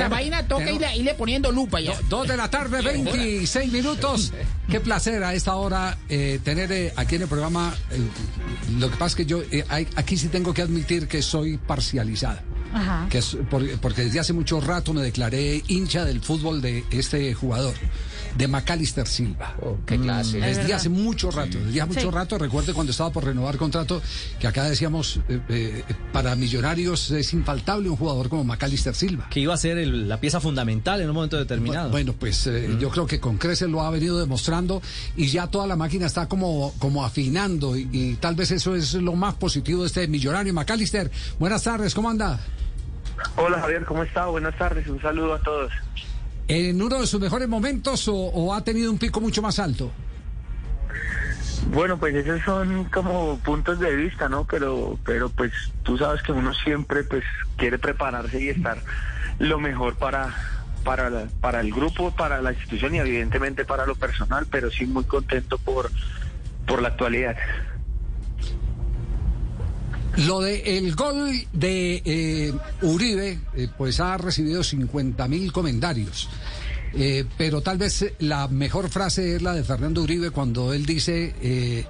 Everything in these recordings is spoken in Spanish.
Esa vaina toca Tenemos- irle, irle poniendo lupa ya. Do- Dos de la tarde, 26 minutos. Qué placer a esta hora eh, tener eh, aquí en el programa. eh, lo que pasa es que yo eh, hay- aquí sí tengo que admitir que soy parcializada. Ajá. Que es por- porque desde hace mucho rato me declaré hincha del fútbol de este jugador, de Macalister Silva. qué clase. Es Desde hace mucho rato, desde hace mucho Sí. rato, recuerde cuando estaba por renovar contrato, que acá decíamos, eh, eh, para millonarios es infaltable un jugador como Macalister Silva. Que iba a ser el- la pieza fundamental en un momento determinado. Bueno, pues eh, yo creo que con Creces lo ha venido demostrando y ya toda la máquina está como, como afinando y, y tal vez eso es lo más positivo de este millonario. Macalister, buenas tardes, ¿cómo anda? Hola Javier, ¿cómo está? Buenas tardes, un saludo a todos. ¿En uno de sus mejores momentos o, ha tenido un pico mucho más alto? Bueno, pues esos son como puntos de vista, ¿no? Pero, pero pues tú sabes que uno siempre pues quiere prepararse y estar lo mejor para para la- para el grupo, para la institución y evidentemente para lo personal, pero sí muy contento por por la actualidad. Lo de el gol de eh, Uribe, eh, pues ha recibido 50 mil comentarios. Eh, pero tal vez la mejor frase es la de Fernando Uribe cuando él dice eh,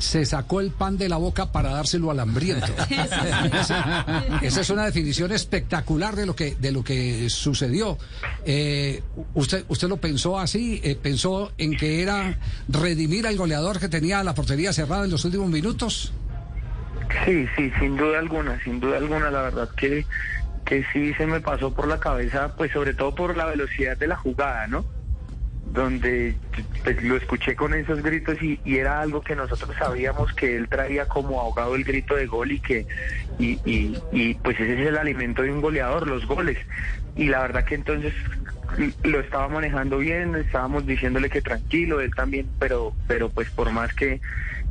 se sacó el pan de la boca para dárselo al hambriento. esa, esa es una definición espectacular de lo que de lo que sucedió. Eh, usted usted lo pensó así, Eh, pensó en que era redimir al goleador que tenía la portería cerrada en los últimos minutos. Sí, sí, sin duda alguna, sin duda alguna, la verdad que, que sí se me pasó por la cabeza, pues sobre todo por la velocidad de la jugada, ¿no? Donde pues, lo escuché con esos gritos y, y era algo que nosotros sabíamos que él traía como ahogado el grito de gol y que, y, y, y pues ese es el alimento de un goleador, los goles. Y la verdad que entonces lo estaba manejando bien, estábamos diciéndole que tranquilo, él también, pero, pero pues por más que,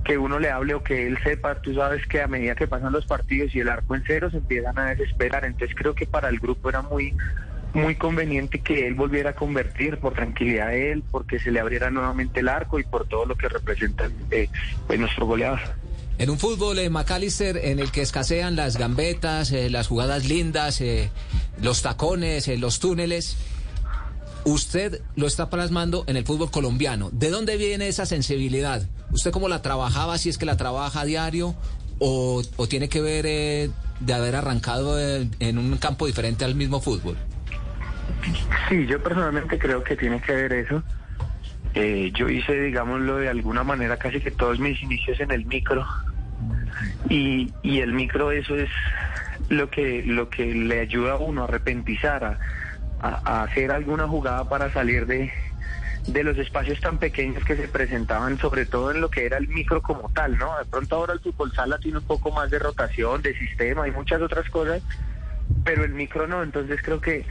que uno le hable o que él sepa, tú sabes que a medida que pasan los partidos y el arco en cero se empiezan a desesperar, entonces creo que para el grupo era muy muy conveniente que él volviera a convertir por tranquilidad de él, porque se le abriera nuevamente el arco y por todo lo que representa eh, pues nuestro goleador. En un fútbol, eh, McAllister, en el que escasean las gambetas, eh, las jugadas lindas, eh, los tacones, eh, los túneles, usted lo está plasmando en el fútbol colombiano. ¿De dónde viene esa sensibilidad? ¿Usted cómo la trabajaba, si es que la trabaja a diario, o, tiene que ver eh, de haber arrancado eh, en un campo diferente al mismo fútbol? Sí, yo personalmente creo que tiene que ver eso. Eh, yo hice, digámoslo, de alguna manera casi que todos mis inicios en el micro. Y, el micro eso es lo que, lo que le ayuda a uno a arrepentizar, a, a- hacer alguna jugada para salir de, de los espacios tan pequeños que se presentaban, sobre todo en lo que era el micro como tal, ¿no? De pronto ahora el fútbol sala tiene un poco más de rotación, de sistema y muchas otras cosas, pero el micro no, entonces creo que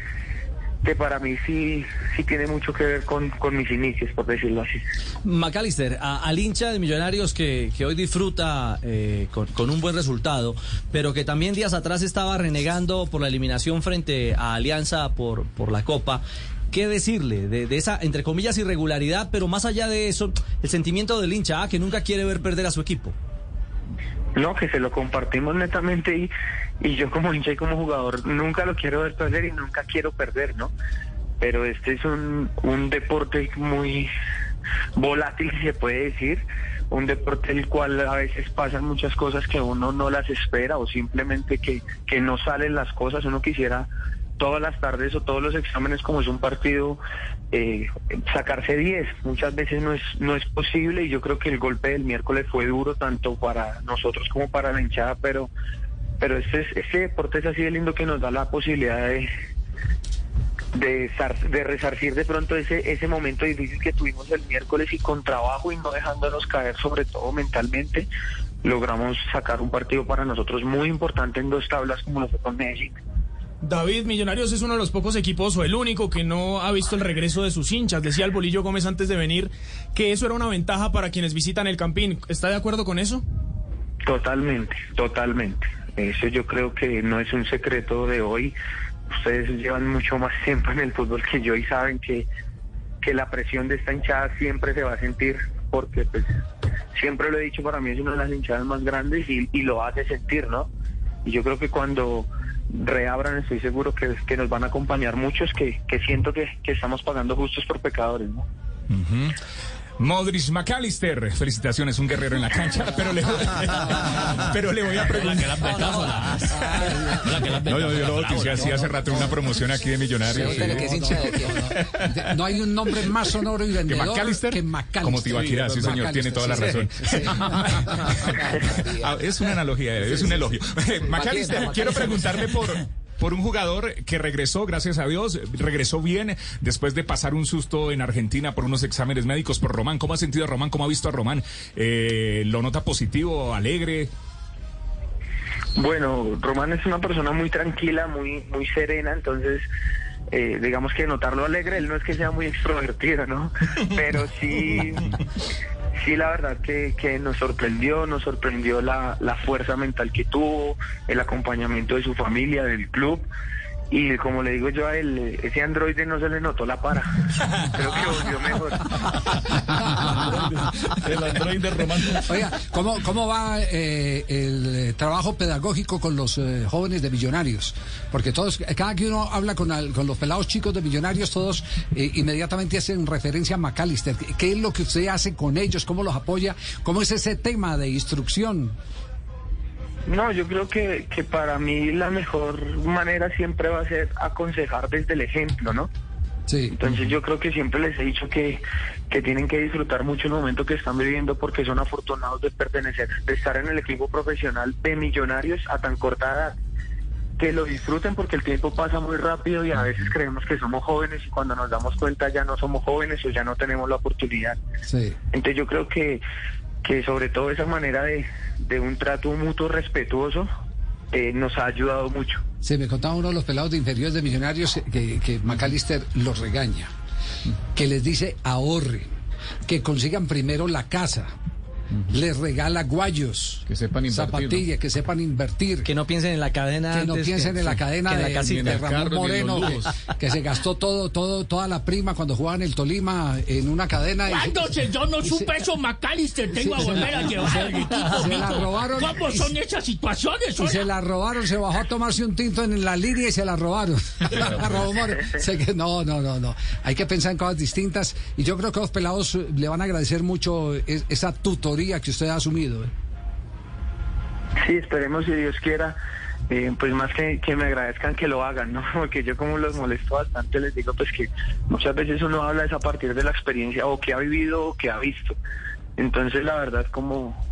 que para mí sí sí tiene mucho que ver con, con mis inicios, por decirlo así. McAllister, a- al hincha de Millonarios que, que hoy disfruta eh, con, con un buen resultado, pero que también días atrás estaba renegando por la eliminación frente a Alianza por, por la Copa. ¿Qué decirle de, de esa, entre comillas, irregularidad, pero más allá de eso, el sentimiento del hincha, ah, que nunca quiere ver perder a su equipo? No, que se lo compartimos netamente y, y yo como hincha y como jugador nunca lo quiero ver perder y nunca quiero perder, ¿no? Pero este es un, un deporte muy volátil, si se puede decir, un deporte el cual a veces pasan muchas cosas que uno no las espera o simplemente que, que no salen las cosas, uno quisiera todas las tardes o todos los exámenes como es un partido eh, sacarse 10 muchas veces no es no es posible y yo creo que el golpe del miércoles fue duro tanto para nosotros como para la hinchada pero pero este es- este deporte es así de lindo que nos da la posibilidad de de resarcir de pronto ese ese momento difícil que tuvimos el miércoles y con trabajo y no dejándonos caer sobre todo mentalmente logramos sacar un partido para nosotros muy importante en dos tablas como lo fue con Medellín David, Millonarios es uno de los pocos equipos o el único que no ha visto el regreso de sus hinchas. Decía el Bolillo Gómez antes de venir que eso era una ventaja para quienes visitan el Campín. ¿Está de acuerdo con eso? Totalmente, totalmente. Eso yo creo que no es un secreto de hoy. Ustedes llevan mucho más tiempo en el fútbol que yo y saben que, que la presión de esta hinchada siempre se va a sentir porque pues siempre lo he dicho, para mí es una de las hinchadas más grandes y, y lo hace sentir, ¿no? Y yo creo que cuando reabran, estoy seguro que, que nos van a acompañar muchos que, que siento que, que estamos pagando justos por pecadores, ¿no? Modric McAllister, felicitaciones, un guerrero en la cancha, pero le, pero le voy a preguntar. No, yo, yo lo bauticé así hace rato en una promoción aquí de Millonarios. Sí. que No hay un nombre más sonoro y ¿Que vendedor McAllister? que McAllister. Como Tibaquirá, sí, señor, tiene toda la razón. Ah, es una analogía, es un elogio. McAllister, quiero preguntarle por, por un jugador que regresó, gracias a Dios, regresó bien después de pasar un susto en Argentina por unos exámenes médicos por Román. ¿Cómo ha sentido a Román? ¿Cómo ha visto a Román? Eh, ¿Lo nota positivo, alegre? Bueno, Román es una persona muy tranquila, muy, muy serena, entonces eh, digamos que notarlo alegre, él no es que sea muy extrovertido, ¿no? Pero sí, sí la verdad que, que nos sorprendió, nos sorprendió la, la fuerza mental que tuvo, el acompañamiento de su familia, del club. Y como le digo yo a él, eh, ese androide no se le notó la para. Creo que volvió mejor. El androide de Román. Oiga, ¿cómo, cómo va eh, el eh, trabajo pedagógico con los eh, jóvenes de millonarios? Porque todos, cada que uno habla con, al- con los pelados chicos de millonarios, todos eh, inmediatamente hacen referencia a McAllister. ¿Qué- ¿Qué es lo que usted hace con ellos? ¿Cómo los apoya? ¿Cómo es ese tema de instrucción? No, yo creo que, que para mí la mejor manera siempre va a ser aconsejar desde el ejemplo, ¿no? Sí. Entonces yo creo que siempre les he dicho que, que tienen que disfrutar mucho el momento que están viviendo porque son afortunados de pertenecer, de estar en el equipo profesional de millonarios a tan corta edad. Que lo disfruten porque el tiempo pasa muy rápido y a veces creemos que somos jóvenes y cuando nos damos cuenta ya no somos jóvenes o ya no tenemos la oportunidad. Sí. Entonces yo creo que, que sobre todo esa manera de, de un trato mutuo respetuoso eh, nos ha ayudado mucho. Se me contaba uno de los pelados de inferiores de millonarios que, que McAllister los regaña, que les dice ahorre, que consigan primero la casa, les regala guayos, Que sepan invertir, zapatillas, que sepan invertir. Que no piensen en la cadena. que no piensen en la cadena de, la de Ramón carro, Moreno, que, se gastó todo, todo, toda la prima cuando jugaban el Tolima en una cadena. y se- yo no y supe se- eso, McAllister, tengo Sí, a volver la- a llevar se- al equipo. se la robaron. ¿Cómo son esas situaciones? Y se la robaron, se bajó a tomarse un tinto en la línea y se la robaron. No, no, no, no. Hay que pensar en cosas distintas y yo creo que los pelados le van a agradecer mucho es- esa tutoría que usted ha asumido. ¿eh? Sí, esperemos si Dios quiera, eh, pues más que, que me agradezcan que lo hagan, ¿no? Porque yo como los molesto bastante les digo pues que muchas veces uno habla es a partir de la experiencia o que ha vivido o que ha visto. Entonces la verdad como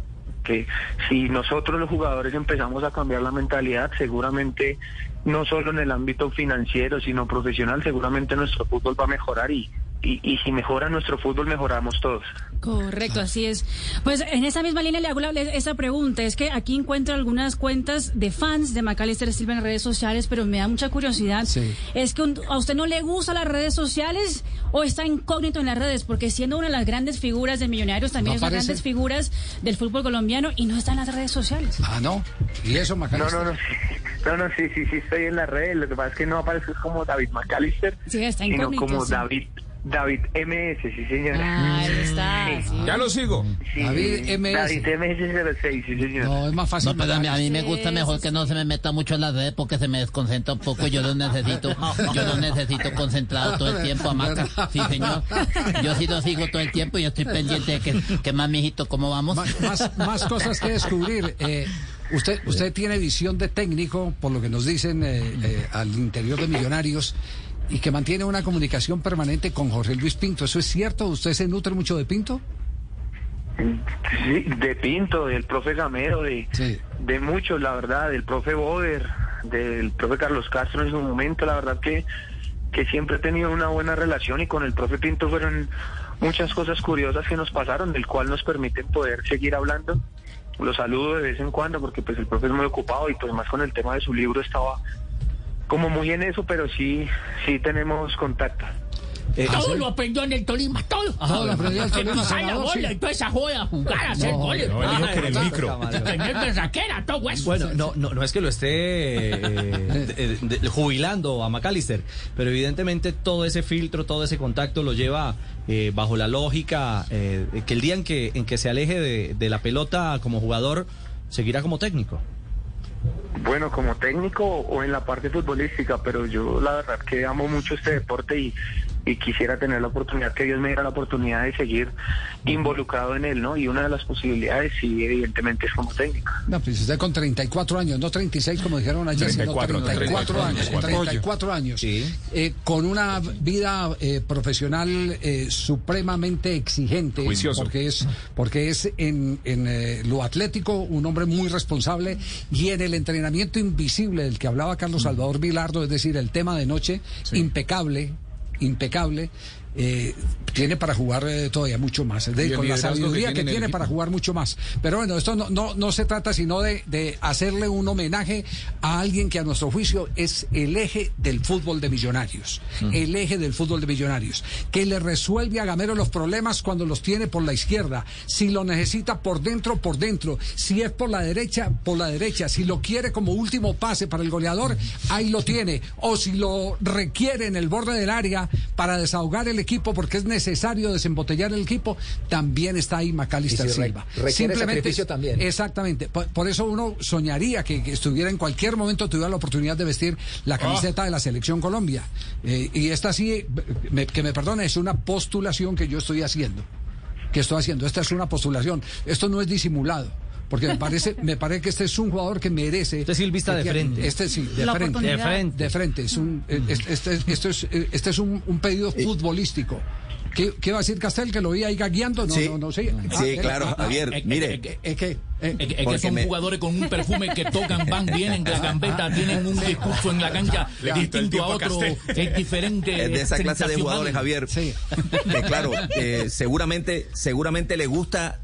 que si nosotros los jugadores empezamos a cambiar la mentalidad, seguramente no solo en el ámbito financiero, sino profesional, seguramente nuestro fútbol va a mejorar y, y, y si mejora nuestro fútbol, mejoramos todos. Correcto, así es. Pues en esa misma línea le hago la- esa pregunta. Es que aquí encuentro algunas cuentas de fans de Macalister Silva en redes sociales, pero me da mucha curiosidad. Sí. Es que un- a usted no le gustan las redes sociales o está incógnito en las redes, porque siendo una de las grandes figuras de Millonarios, también No es una de las aparece. grandes figuras del fútbol colombiano y no está en las redes sociales. Ah, no. Y eso, No, Macalister. no, no, sí, no, no, sí, sí, sí, estoy en la red. Lo que pasa es que no aparezco como David McAllister, Sí, está sino como sí. David, David MS, sí, señora. Ah, ahí está. sí. Ya lo sigo. Sí, David MS. David MS06, sí, señora. No, es más fácil. No, pero a mí, a mí me gusta mejor que no se me meta mucho en las redes porque se me desconcentra un poco. Yo lo necesito, yo lo necesito concentrado todo el tiempo, Amaca. Sí, señor. Yo sí lo sigo todo el tiempo y yo estoy pendiente de que, que más, mijito, ¿cómo vamos? Más, más, más cosas que descubrir. Eh, usted, usted tiene visión de técnico, por lo que nos dicen eh, eh, al interior de Millonarios, y que mantiene una comunicación permanente con Jorge Luis Pinto. ¿Eso es cierto? ¿Usted se nutre mucho de Pinto? Sí, de Pinto, del profe Gamero, de, Sí. de muchos, la verdad, del profe Boder, del profe Carlos Castro en su momento, la verdad que, que siempre he tenido una buena relación y con el profe Pinto fueron muchas cosas curiosas que nos pasaron, del cual nos permiten poder seguir hablando. Lo saludo de vez en cuando porque pues el profe es muy ocupado y pues más con el tema de su libro estaba como muy en eso, pero sí, sí tenemos contacto. Eh, Todo lo aprendió en el Tolima, todo. Todo lo aprendió en el Tolima, pisar la senador, bola sí. y toda esa joda, a jugar, a hacer No, goles. No, él dijo que en el Ah, micro. Tener berraquera, todo eso. Bueno, no, no, no es que lo esté eh, de- de- de- jubilando a McAllister, pero evidentemente todo ese filtro, todo ese contacto lo lleva eh, bajo la lógica eh, que el día en que, en que se aleje de, de la pelota como jugador, seguirá como técnico. Bueno, como técnico o en la parte futbolística, pero yo la verdad que amo mucho este deporte y, y quisiera tener la oportunidad, que Dios me diera la oportunidad de seguir involucrado en él, ¿no? Y una de las posibilidades, sí, evidentemente, es como técnico. No, pues usted con 34 años, no 36 como dijeron ayer, 34, sino 34, años. 34. 34 años. Eh, con una vida eh, profesional eh, supremamente exigente. Juicioso. Porque es, porque es en, en eh, lo atlético un hombre muy responsable y en el entrenamiento invisible del que hablaba Carlos Salvador Vilardo, es decir, el tema de noche, impecable, impecable. Eh, tiene para jugar eh, todavía mucho más. Es decir, con la que sabiduría que tiene para jugar mucho más. Pero bueno, esto no, no, no se trata sino de, de hacerle un homenaje a alguien que a nuestro juicio es el eje del fútbol de millonarios. El eje del fútbol de millonarios. Que le resuelve a Gamero los problemas cuando los tiene por la izquierda. Si lo necesita por dentro, por dentro. Si es por la derecha, por la derecha. Si lo quiere como último pase para el goleador, ahí lo tiene. O si lo requiere en el borde del área para desahogar el equipo porque es necesario desembotellar el equipo, también está ahí Macalister si Silva. requiere sacrificio también. Exactamente. Por, por eso uno soñaría que, que estuviera en cualquier momento, tuviera la oportunidad de vestir la camiseta de la Selección Colombia. Eh, y esta sí, me- que me perdone, es una postulación que yo estoy haciendo. Que estoy haciendo. Esta es una postulación. Esto no es disimulado. Porque me parece, me parece que este es un jugador que merece. Este Silvista que de tiene- frente. Este sí, de frente. De frente. De frente. Es un, eh, este, este- esto es, eh, este es un, un pedido futbolístico. ¿Qué, ¿Qué va a decir Castel? ¿Que lo vi ahí gagueando? No, Sí. no, no sé. Sí, eh, claro, ah, ah, Javier, eh, mire. eh, eh, Es que. eh, Es, que son me- jugadores con un perfume que tocan, van, vienen de la gambeta, tienen un discurso en la cancha distinto a otro, Castel. es diferente. Es de esa clase de jugadores, Javier. Sí. Que claro, eh, seguramente, seguramente le gusta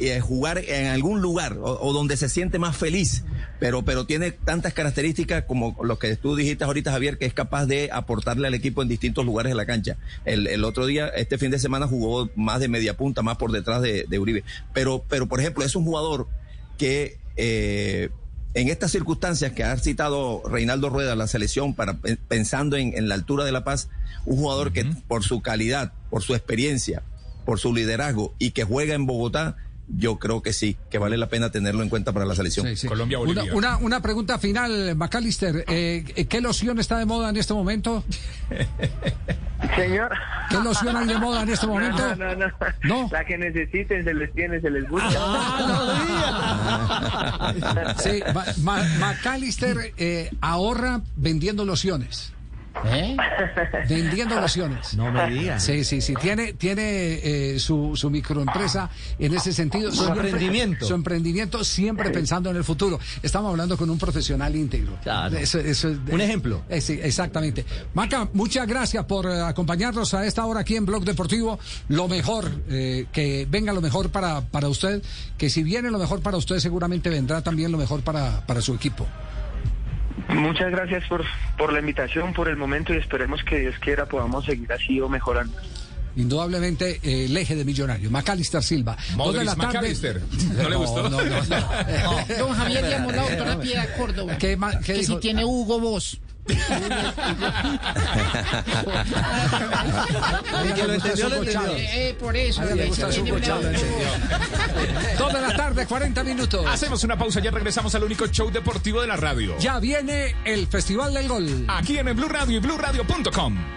eh, jugar en algún lugar o, o donde se siente más feliz, pero, pero tiene tantas características como lo que tú dijiste ahorita, Javier, que es capaz de aportarle al equipo en distintos lugares de la cancha. El, el otro día, este fin de semana, jugó más de media punta, más por detrás de, de Uribe. Pero, pero, por ejemplo, es un jugador que eh, en estas circunstancias que ha citado Reinaldo Rueda, la selección, para pensando en, en la altura de La Paz, un jugador que por su calidad, por su experiencia, por su liderazgo y que juega en Bogotá, yo creo que sí, que vale la pena tenerlo en cuenta para la selección. Sí, sí. Colombia, Una, Bolivia. una, una pregunta final, Macalister. Eh, ¿Qué loción está de moda en este momento? Señor. ¿Qué loción hay de moda en este momento? No, no, no. ¿No? La que necesiten, se les tiene, se les busca. Sí, Ma- Ma- Macalister eh, ahorra vendiendo lociones. ¿Eh? Vendiendo lociones. No me digas. Sí, sí, sí. Tiene, tiene eh, su, su microempresa en ese sentido. Su emprendimiento. Su emprendimiento siempre pensando en el futuro. Estamos hablando con un profesional íntegro. Claro. Eso- eso es- Un ejemplo. Eh, sí, exactamente. Maca, muchas gracias por eh, acompañarnos a esta hora aquí en Blog Deportivo. Lo mejor, eh, que venga lo mejor para, para usted, que si viene lo mejor para usted, seguramente vendrá también lo mejor para, para su equipo. Muchas gracias por, por la invitación, por el momento y esperemos que Dios quiera podamos seguir así o mejorando. Indudablemente eh, el eje de millonario. Macalister Silva. Dos de Modric la tarde. McAllister. ¿No le gustó? No, no, no. Don Javier llamó la doctora Piedad Córdoba. ¿Qué qué que dijo? si tiene Hugo Boss. Que lo entendió, lo entendió. Eh, eh, por eso. Le gusta su la tarde, 40 minutos. Hacemos una pausa, ya regresamos al único show deportivo de la radio. Ya viene el Festival del Gol. Aquí en el Blue Radio y BlueRadio.com.